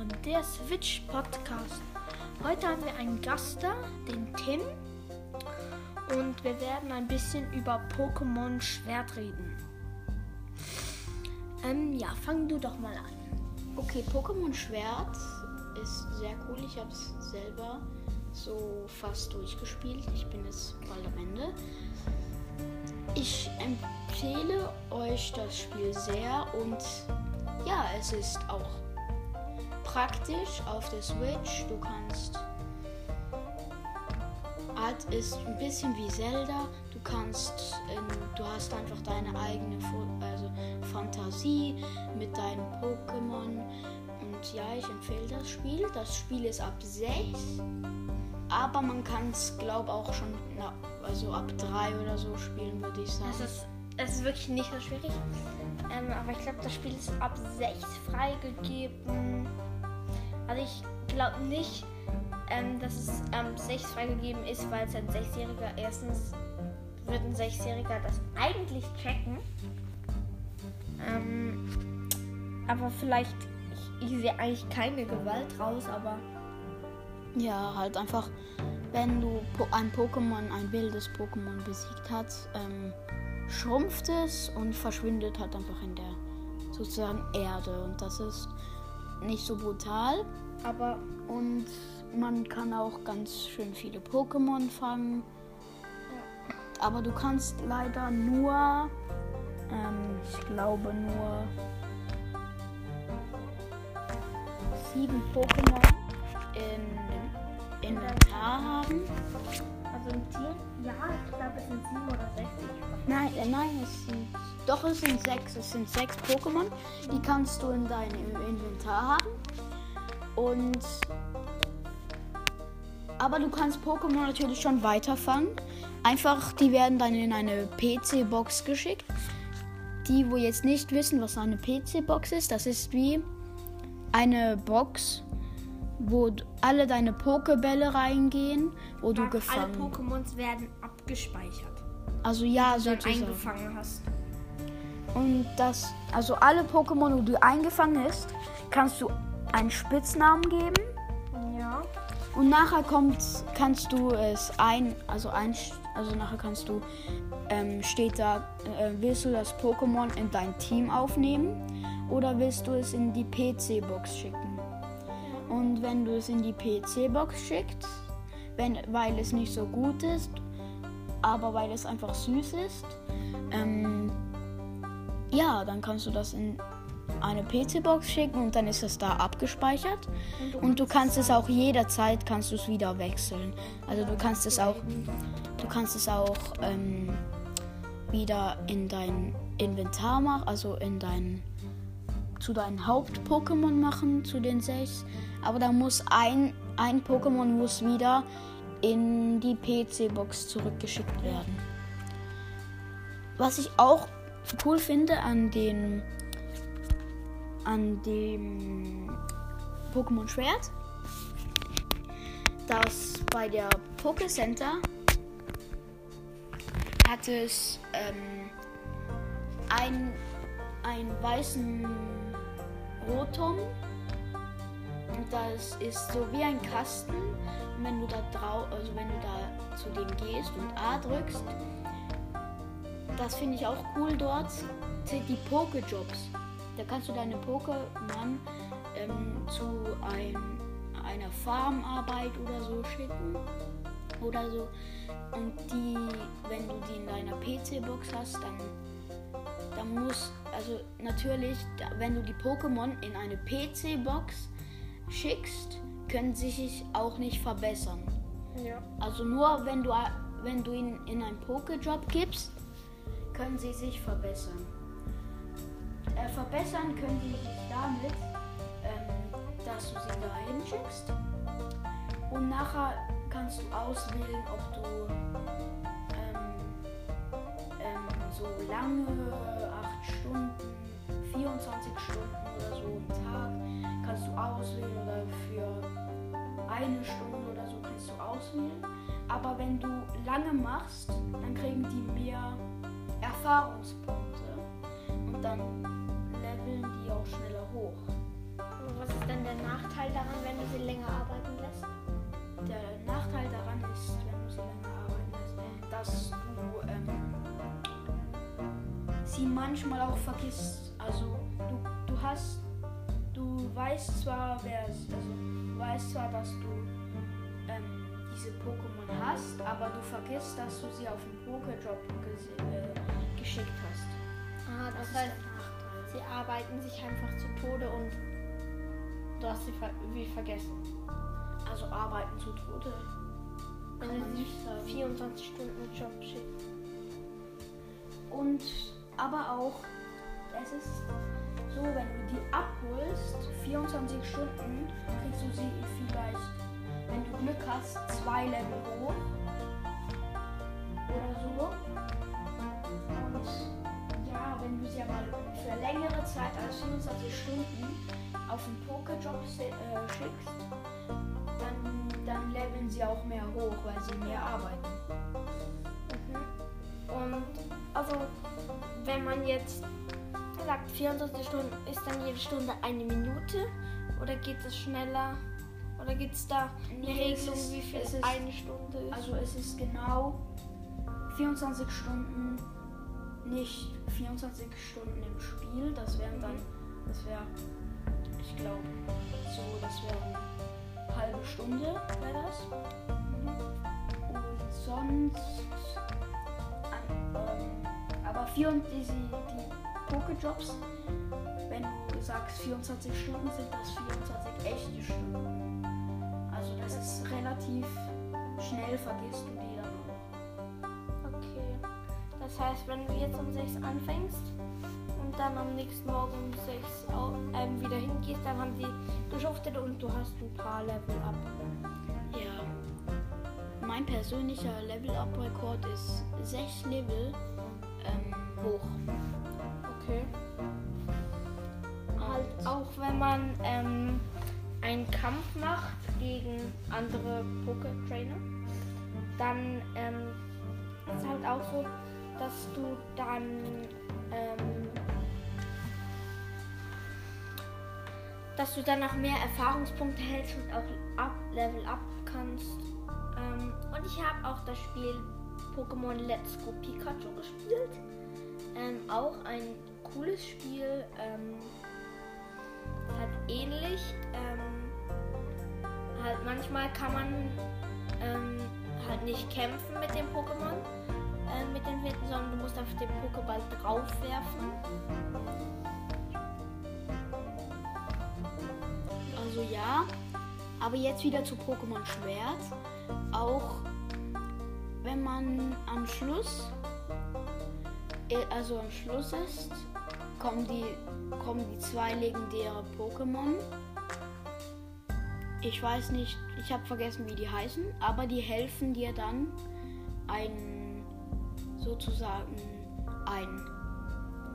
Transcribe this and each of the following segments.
hören, der Switch Podcast. Heute haben wir einen Gast da, den Tim. Und wir werden ein bisschen über Pokémon Schwert reden. Ähm, ja, fang du doch mal an. Okay, Pokémon Schwert ist sehr cool. Ich habe es selber so fast durchgespielt. Ich bin jetzt bald am Ende. Ich empfehle euch das Spiel sehr und ja, es ist auch praktisch auf der Switch. Du kannst. Art ist ein bisschen wie Zelda. Du kannst, ähm, du hast einfach deine eigene also Fantasie mit deinen Pokémon. Und ja, ich empfehle das Spiel. Das Spiel ist ab 6. Aber man kann es, glaube auch schon na, also ab 3 oder so spielen, würde ich sagen. Es ist, es ist wirklich nicht so schwierig. Ähm, aber ich glaube, das Spiel ist ab 6 freigegeben. Also ich glaube nicht, ähm, dass es ähm, 6 freigegeben ist, weil es ein 6-Jähriger erstens wird ein 6-Jähriger das eigentlich checken. Ähm, aber vielleicht, ich, ich sehe eigentlich keine Gewalt raus, aber. Ja, halt einfach, wenn du ein Pokémon, ein wildes Pokémon besiegt hat, ähm, schrumpft es und verschwindet halt einfach in der sozusagen Erde. Und das ist nicht so brutal, aber und man kann auch ganz schön viele Pokémon fangen. Aber du kannst leider nur, ähm, ich glaube nur sieben Pokémon in Inventar haben. Also im Team? Ja, ich glaube es sind sieben oder sechs. Nein, äh, nein, es sind doch es sind sechs. Es sind sechs Pokémon. Die kannst du in deinem Inventar haben. Und aber du kannst Pokémon natürlich schon weiterfangen. Einfach, die werden dann in eine PC-Box geschickt. Die, wo jetzt nicht wissen, was eine PC-Box ist, das ist wie eine Box, wo alle deine Pokebälle reingehen, wo du gefangen. Alle Pokémons werden abgespeichert. Also ja, sozusagen. eingefangen hast. Und das, also alle Pokémon, wo du eingefangen hast, kannst du einen Spitznamen geben. Ja. Und nachher kommt, kannst du es ein, also ein, also nachher kannst du, ähm, steht da, äh, willst du das Pokémon in dein Team aufnehmen oder willst du es in die PC-Box schicken? Und wenn du es in die PC-Box schickst, wenn, weil es nicht so gut ist, aber weil es einfach süß ist, ähm, ja, dann kannst du das in eine PC-Box schicken und dann ist es da abgespeichert. Und du, und du kannst es auch jederzeit kannst du es wieder wechseln. Also du kannst es auch, du kannst es auch ähm, wieder in dein Inventar machen, also in dein zu deinen Haupt-Pokémon machen, zu den sechs. Aber da muss ein, ein Pokémon muss wieder in die PC-Box zurückgeschickt werden. Was ich auch cool finde an den an dem Pokémon Schwert, dass bei der Poké Center hat es ähm, ein, einen weißen Rotom. Und das ist so wie ein Kasten und wenn du da drauf, also wenn du da zu dem gehst und A drückst, das finde ich auch cool dort, sind die Pokéjobs. Da kannst du deine Pokémon ähm, zu ein, einer Farmarbeit oder so schicken. Oder so. Und die, wenn du die in deiner PC-Box hast, dann, dann muss, also natürlich, wenn du die Pokémon in eine PC-Box schickst, können sie sich auch nicht verbessern. Ja. Also nur wenn du, wenn du ihn in einen Pokéjob gibst, können sie sich verbessern. Äh, verbessern können sie sich damit, ähm, dass du sie da hinschickst. Und nachher kannst du auswählen, ob du ähm, ähm, so lange, 8 Stunden, 24 Stunden oder so am Tag kannst du auswählen oder für eine Stunde oder so kannst du auswählen. Aber wenn du lange machst, dann kriegen die mehr Erfahrungspunkte. Und dann leveln die auch schneller hoch. Was ist denn der Nachteil daran, wenn du sie länger arbeiten lässt? Der Nachteil daran ist, wenn du sie länger arbeiten lässt, dass du ähm, sie manchmal auch vergisst. Also du, du hast, du weißt zwar, wer es, also du weißt zwar, dass du ähm, diese Pokémon hast, aber du vergisst, dass du sie auf den Pokédrop ges- äh, geschickt hast. Ah, das, Das heißt, sie arbeiten sich einfach zu Tode und du hast sie ver wie vergessen. Also arbeiten zu Tode. Sagen. 24 Stunden Job schickst. Und aber auch, es ist so, wenn du die abholst, 24 Stunden, kriegst du sie vielleicht, wenn du Glück hast, zwei Level hoch. Oder so. Und ja, wenn du sie aber für längere Zeit als 24 Stunden auf den Pokéjob äh, schickst, dann, dann leveln sie auch mehr hoch, weil sie mehr arbeiten. Mhm. Und also, wenn man jetzt sagt, 24 Stunden, ist dann jede Stunde eine Minute? Oder geht es schneller? Oder gibt es da eine Nee, Regelung, ist- wie viel es ist- eine Stunde ist? Also es ist genau 24 Stunden, nicht 24 Stunden im Spiel. Das wären dann, das wäre, ich glaube, so, das wäre eine halbe Stunde, wäre das. Und sonst, ähm, aber 24, die Pokéjobs, wenn du sagst 24 Stunden, sind das 24 echte Stunden. Also das ist relativ schnell, vergisst du Das heißt, wenn du jetzt um 6 anfängst und dann am nächsten Morgen um 6 au- ähm, wieder hingehst, dann haben die geschuftet und du hast ein paar Level ab. Ja. Mein persönlicher Level-Up-Rekord ist 6 Level ähm, hoch. Okay. Halt auch wenn man ähm, einen Kampf macht gegen andere Poké-Trainer, dann ähm, ist halt auch so, dass du dann ähm, dass du dann auch mehr Erfahrungspunkte hältst und auch up, Level up kannst. Ähm, und ich habe auch das Spiel Pokémon Let's Go Pikachu gespielt. Ähm, auch ein cooles Spiel. Ähm, halt ähnlich. Ähm, halt manchmal kann man ähm, halt nicht kämpfen mit dem Pokémon, äh, mit den Winden, sondern du musst auf den Pokéball draufwerfen. Also ja, aber jetzt wieder zu Pokémon Schwert. Auch wenn man am Schluss, äh, also am Schluss ist, kommen die, kommen die zwei legendäre Pokémon. Ich weiß nicht, ich habe vergessen, wie die heißen, aber die helfen dir dann ein sozusagen ein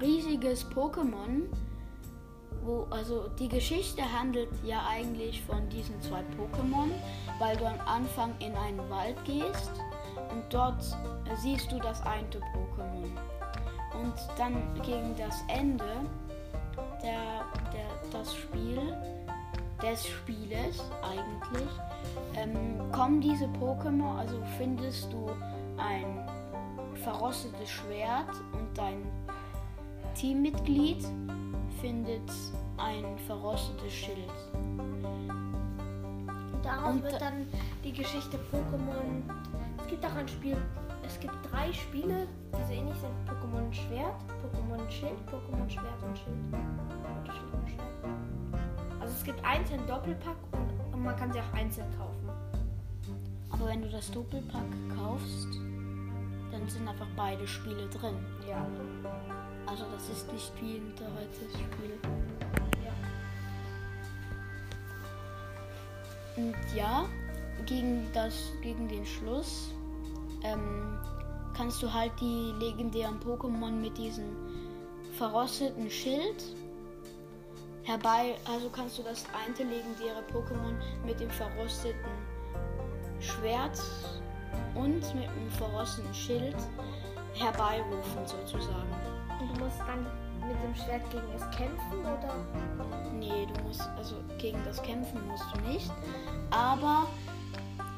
riesiges Pokémon wo, also die Geschichte handelt ja eigentlich von diesen zwei Pokémon, weil du am Anfang in einen Wald gehst und dort siehst du das eine Pokémon. Und dann gegen das Ende der, der, das Spiel, des Spieles eigentlich, ähm, kommen diese Pokémon, also findest du ein verrostetes Schwert und dein Teammitglied findet ein verrostetes Schild. Und daraus Und wird da- dann die Geschichte Pokémon. Es gibt auch ein Spiel. Es gibt drei Spiele, die so ähnlich sind: Pokémon Schwert, Pokémon Schild, Pokémon Schwert und Schild. Also es gibt einzeln Doppelpack und, und man kann sie auch einzeln kaufen. Aber wenn du das Doppelpack kaufst, dann sind einfach beide Spiele drin. Ja. Also das ist nicht wie ein zweites Spiel. Ja. Und ja, gegen, das, gegen den Schluss ähm, kannst du halt die legendären Pokémon mit diesem verrosteten Schild herbei, also kannst du das eine legendäre Pokémon mit dem verrosteten Schwert und mit dem verrosteten Schild herbeirufen sozusagen. Und du musst dann mit dem Schwert gegen es kämpfen, oder? Nee, du musst, also gegen das kämpfen musst du nicht. Aber,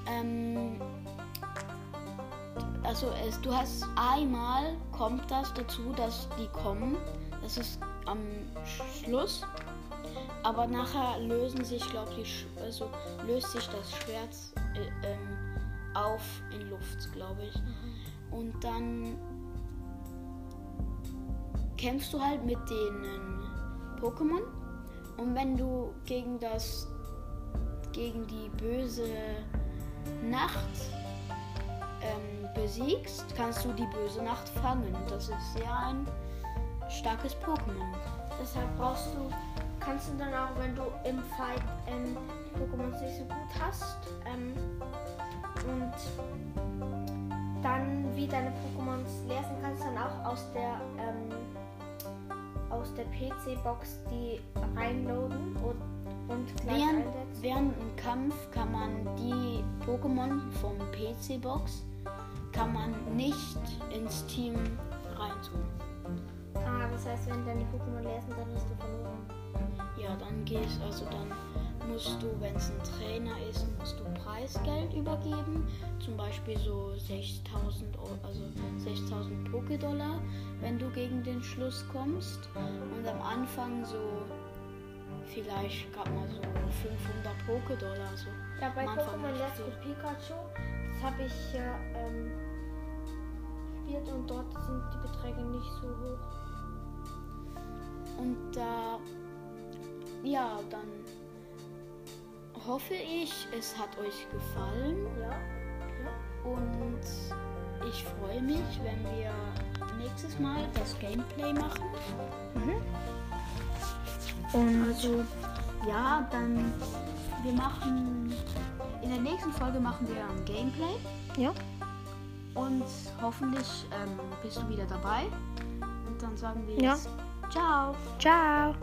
ähm, also es, du hast einmal kommt das dazu, dass die kommen. Das ist am Schluss. Aber nachher lösen sich, glaube ich, also löst sich das Schwert äh, ähm, auf in Luft, glaube ich. Und dann kämpfst du halt mit den Pokémon. Und wenn du gegen das, gegen die böse Nacht ähm, besiegst, kannst du die böse Nacht fangen. Das ist sehr ein starkes Pokémon. Deshalb brauchst du, kannst du dann auch, wenn du im Fight ähm, Pokémon nicht so gut hast ähm, und dann wie deine Pokémon lesen kannst, dann auch aus der ähm, aus der PC-Box die reinloaden und, und gleich Während, einsetzen. während dem Kampf kann man die Pokémon vom PC-Box kann man nicht ins Team reintun. Ah, das heißt, wenn deine Pokémon lesen, dann hast du verloren. Ja, dann gehst also dann musst du, wenn es ein Trainer ist, musst du Preisgeld übergeben. Zum Beispiel so 6000 Euro, also 6000 Pokédollar, wenn du gegen den Schluss kommst. Und am Anfang so vielleicht gab mal so 500 Pokédollar. So. Ja, bei Pokémon Let's Go. Pikachu, das habe ich ja ähm, gespielt und dort sind die Beträge nicht so hoch. Und da, ja, dann hoffe ich, es hat euch gefallen. Ja. Und ich freue mich, wenn wir nächstes Mal das Gameplay machen. Und Also, ja, dann wir machen in der nächsten Folge machen wir ein Gameplay ja. und hoffentlich ähm, bist du wieder dabei. Und dann sagen wir Ja. jetzt Ciao. Ciao.